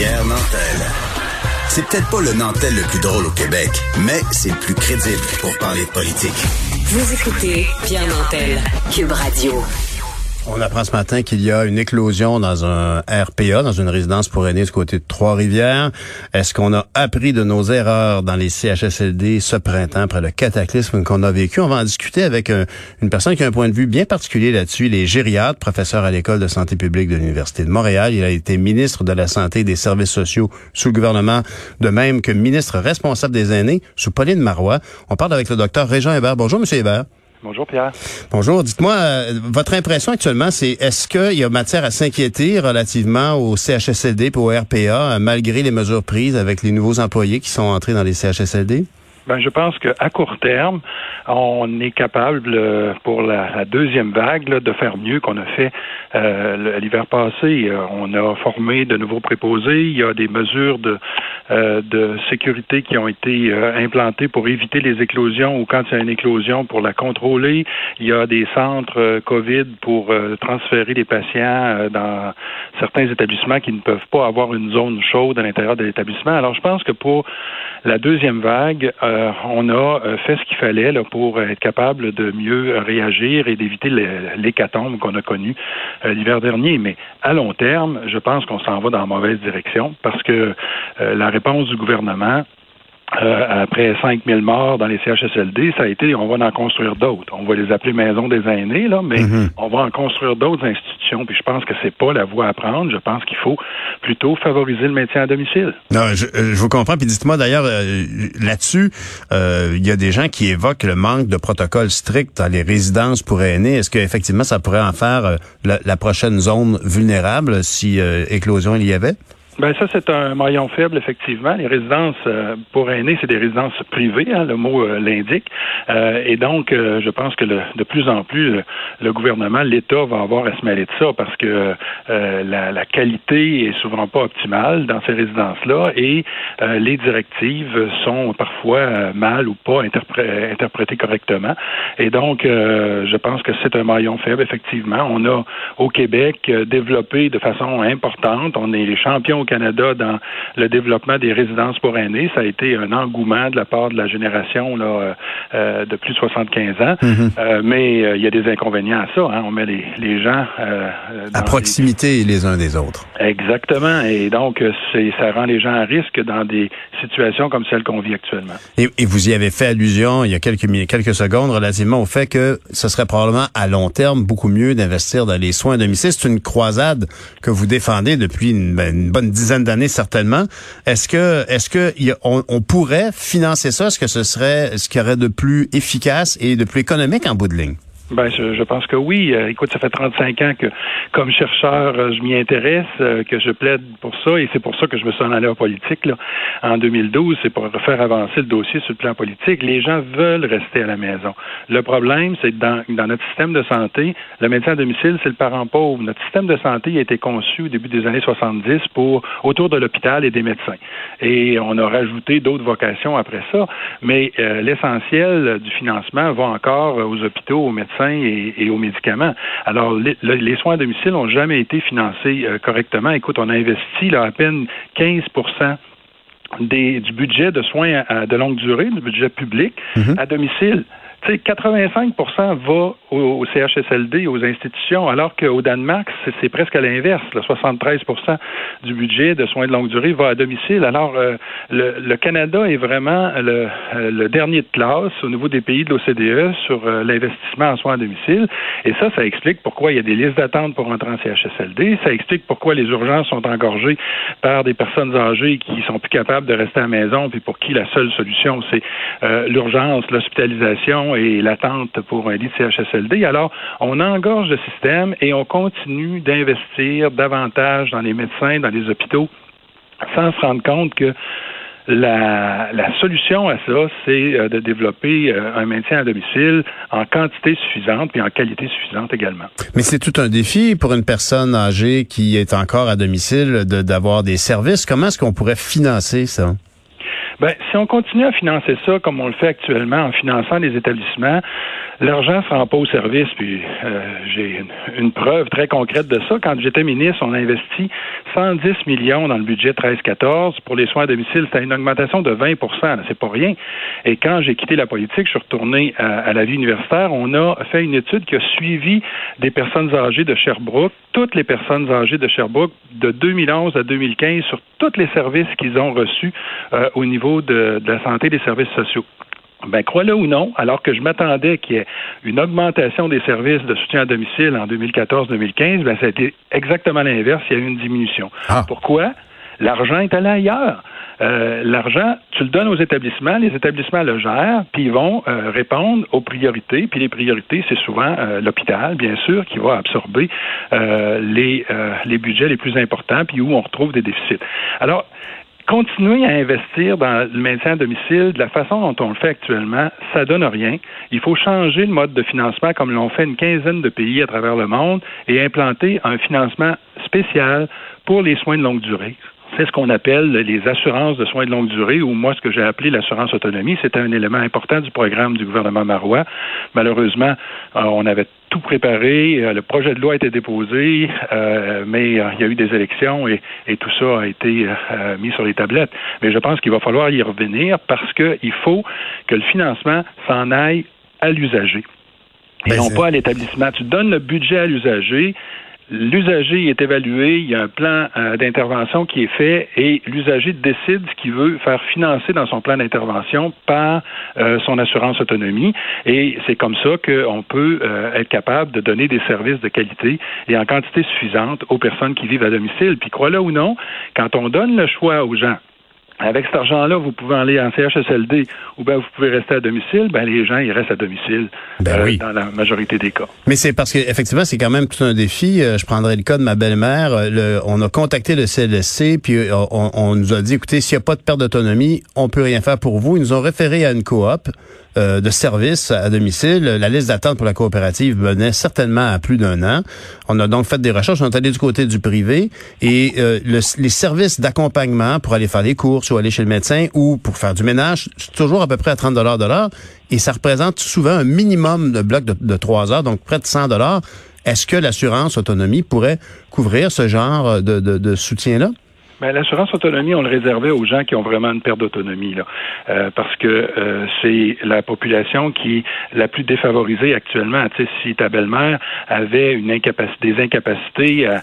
Pierre Nantel. C'est peut-être pas le Nantel le plus drôle au Québec, mais c'est le plus crédible pour parler de politique. Vous écoutez Pierre Nantel, Cube Radio. On apprend ce matin qu'il y a une éclosion dans un RPA, dans une résidence pour aînés du côté de Trois-Rivières. Est-ce qu'on a appris de nos erreurs dans les CHSLD ce printemps après le cataclysme qu'on a vécu? On va en discuter avec une personne qui a un point de vue bien particulier là-dessus. Il est professeur à l'École de santé publique de l'Université de Montréal. Il a été ministre de la Santé et des Services sociaux sous le gouvernement, de même que ministre responsable des aînés sous Pauline Marois. On parle avec le docteur Régent Hébert. Bonjour, Monsieur Hébert. Bonjour Pierre. Bonjour. Dites-moi, euh, votre impression actuellement, c'est est-ce qu'il y a matière à s'inquiéter relativement au CHSLD et au RPA, euh, malgré les mesures prises avec les nouveaux employés qui sont entrés dans les CHSLD? Ben, je pense qu'à court terme, on est capable euh, pour la, deuxième vague de faire mieux qu'on a fait euh, l'hiver passé. Euh, on a formé de nouveaux préposés. Il y a des mesures de, sécurité qui ont été implantées pour éviter les éclosions ou quand il y a une éclosion pour la contrôler. Il y a des centres COVID pour transférer les patients dans certains établissements qui ne peuvent pas avoir une zone chaude à l'intérieur de l'établissement. Alors, je pense que pour la deuxième vague, on a fait ce qu'il fallait pour être capable de mieux réagir et d'éviter l'hécatombe qu'on a connu euh, l'hiver dernier. Mais à long terme, je pense qu'on s'en va dans la mauvaise direction parce que euh, la réponse du gouvernement euh, après 5000 morts dans les CHSLD, ça a été, on va en construire d'autres. On va les appeler maisons des aînés, là, mais mhm. on va en construire d'autres institutions. Puis je pense que c'est pas la voie à prendre. Je pense qu'il faut plutôt favoriser le maintien à domicile. Non, je, euh, je vous comprends. Puis dites-moi d'ailleurs euh, là-dessus, il y a des gens qui évoquent le manque de protocoles stricts dans les résidences pour aînés. Est-ce qu'effectivement ça pourrait en faire la, la, prochaine zone vulnérable si éclosion il y avait? Ben ça, c'est un maillon faible, effectivement. Les résidences euh, pour aînés, c'est des résidences privées, hein, le mot euh, l'indique. Euh, et donc, je pense que de plus en plus, le gouvernement, l'État va avoir à se mêler de ça parce que la, qualité est souvent pas optimale dans ces résidences-là et les directives sont parfois mal ou pas interprétées correctement. Et donc, je pense que c'est un maillon faible, effectivement. On a au Québec développé de façon importante, on est les champions Canada dans le développement des résidences pour aînés. Ça a été un engouement de la part de la génération là, euh, euh, de plus de 75 ans. Mhm. Euh, mais il y a des inconvénients à ça. Hein. On met les, les gens à proximité les... uns des autres. Exactement. Et donc, ça rend les gens à risque dans des situations comme celles qu'on vit actuellement. Et, et, vous y avez fait allusion il y a quelques, quelques secondes relativement au fait que ce serait probablement à long terme beaucoup mieux d'investir dans les soins à domicile. C'est une croisade que vous défendez depuis une, ben, une bonne dizaine d'années certainement. Est-ce que est-ce que on, pourrait financer ça? Est-ce que ce serait ce qui aurait de plus efficace et de plus économique en bout ben, je, je, pense que oui. Euh, écoute, ça fait 35 ans que, comme chercheur, euh, je m'y intéresse, euh, que je plaide pour ça, et c'est pour ça que je me suis en allé en politique là, en 2012. C'est pour faire avancer le dossier sur le plan politique. Les gens veulent rester à la maison. Le problème, c'est que dans, dans notre système de santé, le médecin à domicile, c'est le parent pauvre. Notre système de santé a été conçu au début des années 70 pour autour de l'hôpital et des médecins. Et on a rajouté d'autres vocations après ça, mais l'essentiel du financement va encore aux hôpitaux, aux médecins et, aux médicaments. Alors, les, soins à domicile n'ont jamais été financés euh, correctement. Écoute, on a investi là, à peine 15 des, du budget de soins de longue durée, du budget public, mm-hmm. à domicile. Tu sais, 85% va au, CHSLD, aux institutions, alors qu'au Danemark, c'est presque à l'inverse. 73% du budget de soins de longue durée va à domicile. Alors, euh, le, Canada est vraiment le, euh, le, dernier de classe au niveau des pays de l'OCDE sur euh, l'investissement en soins à domicile. Et ça, ça explique pourquoi il y a des listes d'attente pour entrer en CHSLD. Ça explique pourquoi les urgences sont engorgées par des personnes âgées qui sont plus capables de rester à la maison, puis pour qui la seule solution, c'est l'urgence, l'hospitalisation et l'attente pour un lit de CHSLD alors, on engorge le système et on continue d'investir davantage dans les médecins, dans les hôpitaux, sans se rendre compte que la, solution à ça, c'est euh, de développer euh, un maintien à domicile en quantité suffisante et en qualité suffisante également. Mais c'est tout un défi pour une personne âgée qui est encore à domicile d'avoir des services. Comment est-ce qu'on pourrait financer ça? Ben, si on continue à financer ça comme on le fait actuellement en finançant les établissements, l'argent se rend pas au service. Puis euh, j'ai une, preuve très concrète de ça. Quand j'étais ministre, on a investi 110 millions dans le budget 13-14 pour les soins à domicile. C'était une augmentation de 20% C'est pas rien. Et quand j'ai quitté la politique, je suis retourné à, la vie universitaire. On a fait une étude qui a suivi des personnes âgées de Sherbrooke, toutes les personnes âgées de Sherbrooke, de 2011 à 2015, sur tous les services qu'ils ont reçus euh, au niveau de, de la santé et des services sociaux. Ben, crois-le ou non, alors que je m'attendais qu'il y ait une augmentation des services de soutien à domicile en 2014-2015, ben, ça a été exactement l'inverse. Il y a eu une diminution. Ah. Pourquoi? L'argent est allé ailleurs. Euh, l'argent, tu le donnes aux établissements, les établissements le gèrent, puis ils vont euh, répondre aux priorités. Puis les priorités, c'est souvent euh, l'hôpital, bien sûr, qui va absorber les, les budgets les plus importants, puis où on retrouve des déficits. Alors, continuer à investir dans le maintien à domicile de la façon dont on le fait actuellement, ça donne rien. Il faut changer le mode de financement comme l'ont fait une quinzaine de pays à travers le monde et implanter un financement spécial pour les soins de longue durée. C'est ce qu'on appelle les assurances de soins de longue durée, ou moi, ce que j'ai appelé l'assurance autonomie. C'était un élément important du programme du gouvernement Marois. Malheureusement, euh, on avait tout préparé. Euh, le projet de loi a été déposé, euh, mais il y a eu des élections et, tout ça a été mis sur les tablettes. Mais je pense qu'il va falloir y revenir parce qu'il faut que le financement s'en aille à l'usager et ben, non pas à l'établissement. Tu donnes le budget à l'usager l'usager est évalué, il y a un plan euh, d'intervention qui est fait et l'usager décide ce qu'il veut faire financer dans son plan d'intervention par euh, son assurance autonomie. Et c'est comme ça qu'on peut euh, être capable de donner des services de qualité et en quantité suffisante aux personnes qui vivent à domicile. Puis crois-le ou non, quand on donne le choix aux gens avec cet argent-là, vous pouvez aller en CHSLD ou bien vous pouvez rester à domicile. Ben les gens ils restent à domicile ben euh, dans la majorité des cas. Mais c'est parce qu'effectivement c'est quand même tout un défi. Euh, je prendrai le cas de ma belle-mère. Euh, on a contacté le CLSC puis on, nous a dit écoutez s'il n'y a pas de perte d'autonomie, on peut rien faire pour vous. Ils nous ont référé à une coop. Euh, de services à domicile. La liste d'attente pour la coopérative menait certainement à plus d'un an. On a donc fait des recherches, on est allé du côté du privé et euh, les services d'accompagnement pour aller faire des courses ou aller chez le médecin ou pour faire du ménage, c'est toujours à peu près à 30 dollars et ça représente souvent un minimum de bloc de, 3 heures, donc près de 100 dollars. Est-ce que l'assurance autonomie pourrait couvrir ce genre de, de, de soutien-là? Ben, l'assurance autonomie, on le réservait aux gens qui ont vraiment une perte d'autonomie, là, euh, parce que euh, c'est la population qui la plus défavorisée actuellement. Tu si ta belle-mère avait une incapacité, des incapacités à,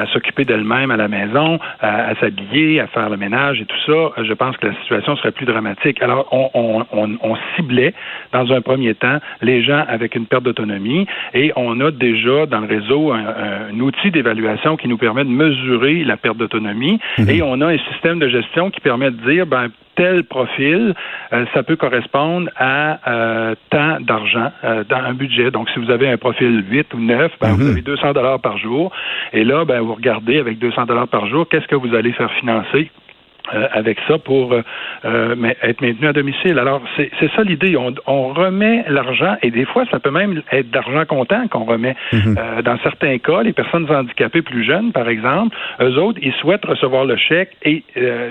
à, s'occuper d'elle-même à la maison, à, s'habiller, à faire le ménage et tout ça, je pense que la situation serait plus dramatique. Alors, on, on, on, on ciblait dans un premier temps les gens avec une perte d'autonomie et on a déjà dans le réseau un, un outil d'évaluation qui nous permet de mesurer la perte d'autonomie Mhm. Et on a un système de gestion qui permet de dire, ben, tel profil, euh, ça peut correspondre à euh, tant d'argent euh, dans un budget. Donc, si vous avez un profil 8 ou 9, ben, vous mhm. avez 200 dollars par jour. Et là, ben, vous regardez avec 200 dollars par jour, qu'est-ce que vous allez faire financer? Euh, avec ça pour euh, euh, être maintenu à domicile. Alors, c'est ça l'idée. On, on, remet l'argent, et des fois, ça peut même être d'argent comptant qu'on remet. Mhm. dans certains cas, les personnes handicapées plus jeunes, par exemple, eux autres, ils souhaitent recevoir le chèque et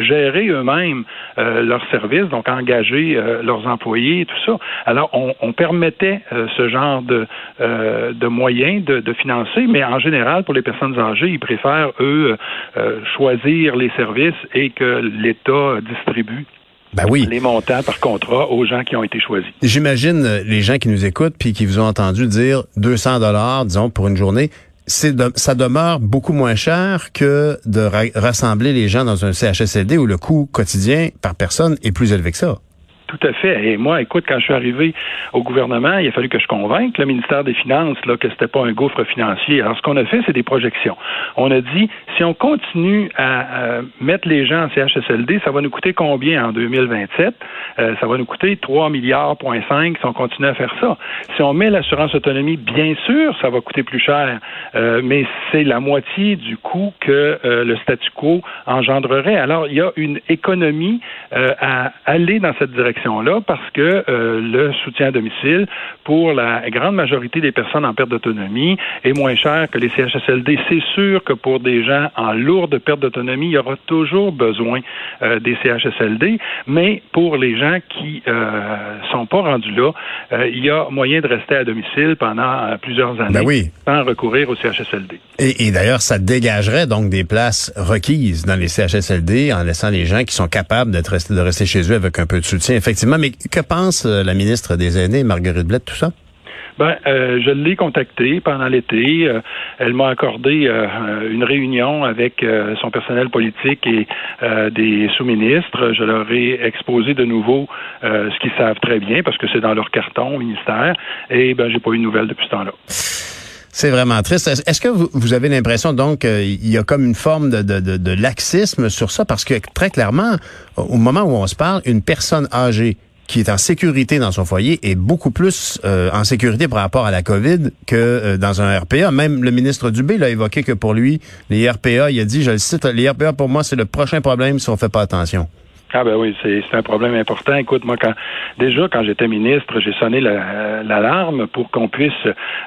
gérer eux-mêmes leurs services, donc engager leurs employés et tout ça. Alors, on, on permettait ce genre de, de moyens de, de, financer, mais en général, pour les personnes âgées, ils préfèrent, eux, choisir les services et que l'État distribue ben oui. les montants par contrat aux gens qui ont été choisis. J'imagine euh, les gens qui nous écoutent puis qui vous ont entendu dire 200 dollars, disons, pour une journée. De, ça demeure beaucoup moins cher que de rassembler les gens dans un CHSLD où le coût quotidien par personne est plus élevé que ça. Tout à fait. Et moi, écoute, quand je suis arrivé au gouvernement, il a fallu que je convainque le ministère des Finances là, que c'était pas un gouffre financier. Alors, ce qu'on a fait, c'est des projections. On a dit, si on continue à, mettre les gens en CHSLD, ça va nous coûter combien en 2027? Euh, ça va nous coûter 3 milliards, point 5 si on continue à faire ça. Si on met l'assurance autonomie, bien sûr, ça va coûter plus cher, euh, mais c'est la moitié du coût que euh, le statu quo engendrerait. Alors, il y a une économie à aller dans cette direction direction-là parce que euh, le soutien à domicile, pour la grande majorité des personnes en perte d'autonomie, est moins cher que les CHSLD. C'est sûr que pour des gens en lourde perte d'autonomie, il y aura toujours besoin euh, des CHSLD, mais pour les gens qui euh, sont pas rendus là, euh, il y a moyen de rester à domicile pendant plusieurs années ben oui. sans recourir au CHSLD. Et, et d'ailleurs, ça dégagerait donc des places requises dans les CHSLD en laissant les gens qui sont capables d'être de rester chez eux avec un peu de soutien, effectivement. Mais que pense la ministre des Aînés, Marguerite Blette, tout ça? Ben, euh, je l'ai contactée pendant l'été. Euh, elle m'a accordé euh, une réunion avec son personnel politique et des sous-ministres. Je leur ai exposé de nouveau ce qu'ils savent très bien parce que c'est dans leur carton au ministère. Et ben, j'ai pas eu de nouvelles depuis ce temps-là. C'est vraiment triste. Est-ce que vous, avez l'impression donc qu'il y a comme une forme de laxisme sur ça? Parce que très clairement, au moment où on se parle, une personne âgée qui est en sécurité dans son foyer est beaucoup plus euh, en sécurité par rapport à la COVID que euh, dans un RPA. Même le ministre Dubé l'a évoqué que pour lui, les RPA, il a dit, je le cite, les RPA pour moi, c'est le prochain problème si on fait pas attention. Ah ben oui, c'est un problème important. Écoute, moi, quand déjà quand j'étais ministre, j'ai sonné l'alarme pour qu'on puisse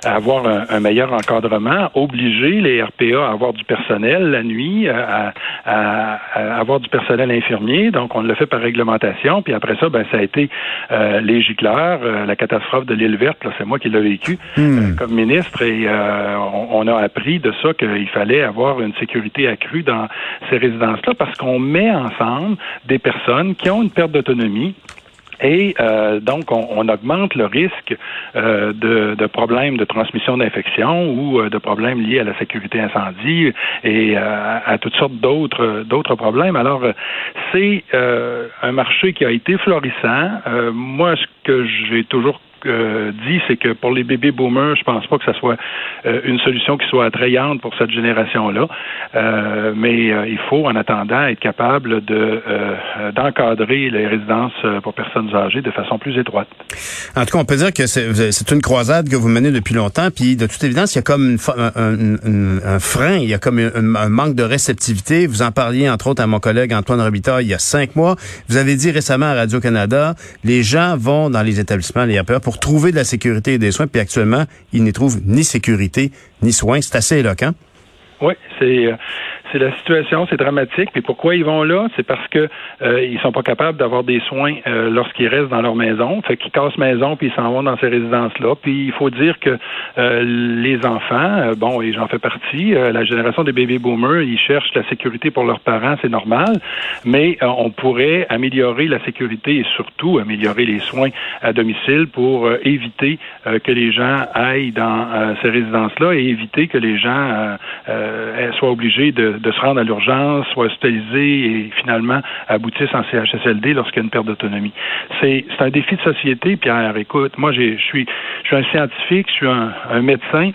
avoir un, meilleur encadrement, obliger les RPA à avoir du personnel la nuit, à, avoir du personnel infirmier. Donc, on l'a fait par réglementation. Puis après ça, ben ça a été euh, les gicleurs, euh, la catastrophe de l'île verte. C'est moi qui l'ai vécu hmm. euh, comme ministre et on, on, a appris de ça qu'il fallait avoir une sécurité accrue dans ces résidences-là parce qu'on met ensemble des personnes qui ont une perte d'autonomie et euh, donc, on, augmente le risque euh, de, problèmes de transmission d'infection ou euh, de problèmes liés à la sécurité incendie et à toutes sortes d'autres d'autres problèmes. Alors, c'est un marché qui a été florissant. moi, ce que j'ai toujours euh, dit, c'est que pour les bébés boomers, je pense pas que ça soit euh, une solution qui soit attrayante pour cette génération-là. Euh, mais il faut, en attendant, être capable de d'encadrer les résidences pour personnes âgées de façon plus étroite. En tout cas, on peut dire que c'est une croisade que vous menez depuis longtemps, puis de toute évidence, il y a comme un, frein, il y a comme un, manque de réceptivité. Vous en parliez, entre autres, à mon collègue Antoine Robitaille il y a cinq mois. Vous avez dit récemment à Radio-Canada, les gens vont dans les établissements, les RPA, pour trouver de la sécurité et des soins, puis actuellement, ils n'y trouvent ni sécurité ni soins. C'est assez éloquent. Oui, c'est euh, c'est la situation, c'est dramatique. Puis pourquoi ils vont là? C'est parce que euh, ils sont pas capables d'avoir des soins euh, lorsqu'ils restent dans leur maison. Fait qu'ils cassent maison puis ils s'en vont dans ces résidences-là. Puis il faut dire que euh, les enfants, euh, bon, et j'en fais partie, la génération des baby boomers, ils cherchent la sécurité pour leurs parents, c'est normal. Mais on pourrait améliorer la sécurité et surtout améliorer les soins à domicile pour éviter que les gens aillent dans ces résidences-là et éviter que les gens soient obligés de de se rendre à l'urgence, soient hospitalisés et finalement aboutissent en CHSLD lorsqu'il y a une perte d'autonomie. C'est un défi de société, Pierre. Écoute, moi, je suis, je suis un scientifique, je suis un, un médecin.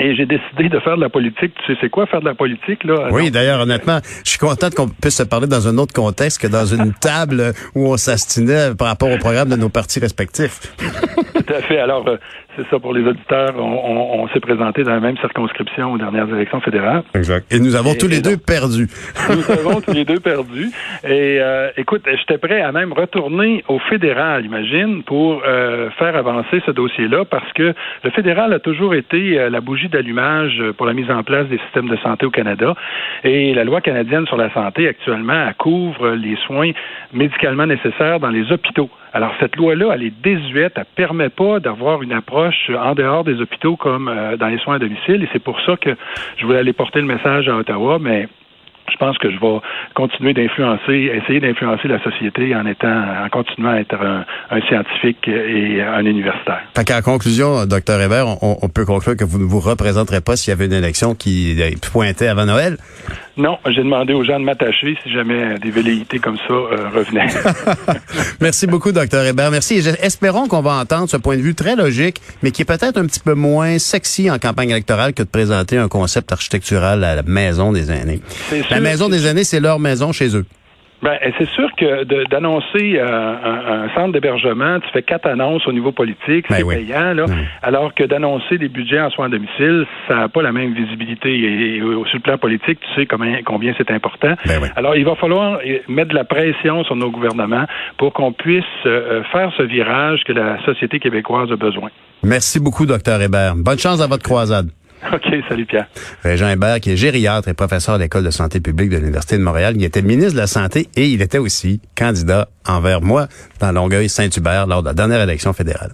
Et j'ai décidé de faire de la politique. Tu sais, c'est quoi faire de la politique, là? Oui, d'ailleurs, honnêtement, je suis content qu'on puisse se parler dans un autre contexte que dans une table où on s'astinait par rapport au programme de nos partis respectifs. Tout à fait. Alors, euh, c'est ça pour les auditeurs. On, s'est présenté dans la même circonscription aux dernières élections fédérales. Exact. Et nous avons tous les deux perdu. Nous avons tous les deux perdu. Et euh, écoute, j'étais prêt à même retourner au fédéral, imagine, pour euh, faire avancer ce dossier-là, parce que le fédéral a toujours été euh, la bougie d'allumage pour la mise en place des systèmes de santé au Canada. Et la loi canadienne sur la santé, actuellement, elle couvre les soins médicalement nécessaires dans les hôpitaux. Alors, cette loi-là, elle est désuète, elle permet pas d'avoir une approche en dehors des hôpitaux comme euh, dans les soins à domicile, et c'est pour ça que je voulais aller porter le message à Ottawa, mais je pense que je vais continuer d'influencer, essayer d'influencer la société en étant, en continuant à être un, scientifique et un universitaire. Fait en conclusion, docteur Hébert, on, peut conclure que vous ne vous représenterez pas s'il y avait une élection qui pointait avant Noël. Non, j'ai demandé aux gens de m'attacher si jamais des velléités comme ça euh, revenaient. Merci beaucoup, docteur Hébert. Merci. espérons qu'on va entendre ce point de vue très logique, mais qui est peut-être un petit peu moins sexy en campagne électorale que de présenter un concept architectural à la maison des aînés. La maison des aînés, c'est leur maison chez eux. Ben, c'est sûr que d'annoncer euh, un, centre d'hébergement, tu fais quatre annonces au niveau politique, ben c'est payant, là, alors que d'annoncer des budgets en soins à domicile, ça n'a pas la même visibilité. Et, sur le plan politique, tu sais combien, combien c'est important. Ben alors, il va falloir mettre de la pression sur nos gouvernements pour qu'on puisse euh, faire ce virage que la société québécoise a besoin. Merci beaucoup, docteur Hébert. Bonne chance à votre croisade. OK, salut Pierre. Régent Hébert, qui est gériatre et professeur à l'École de santé publique de l'Université de Montréal, il était ministre de la Santé et il était aussi candidat envers moi dans Longueuil-Saint-Hubert lors de la dernière élection fédérale.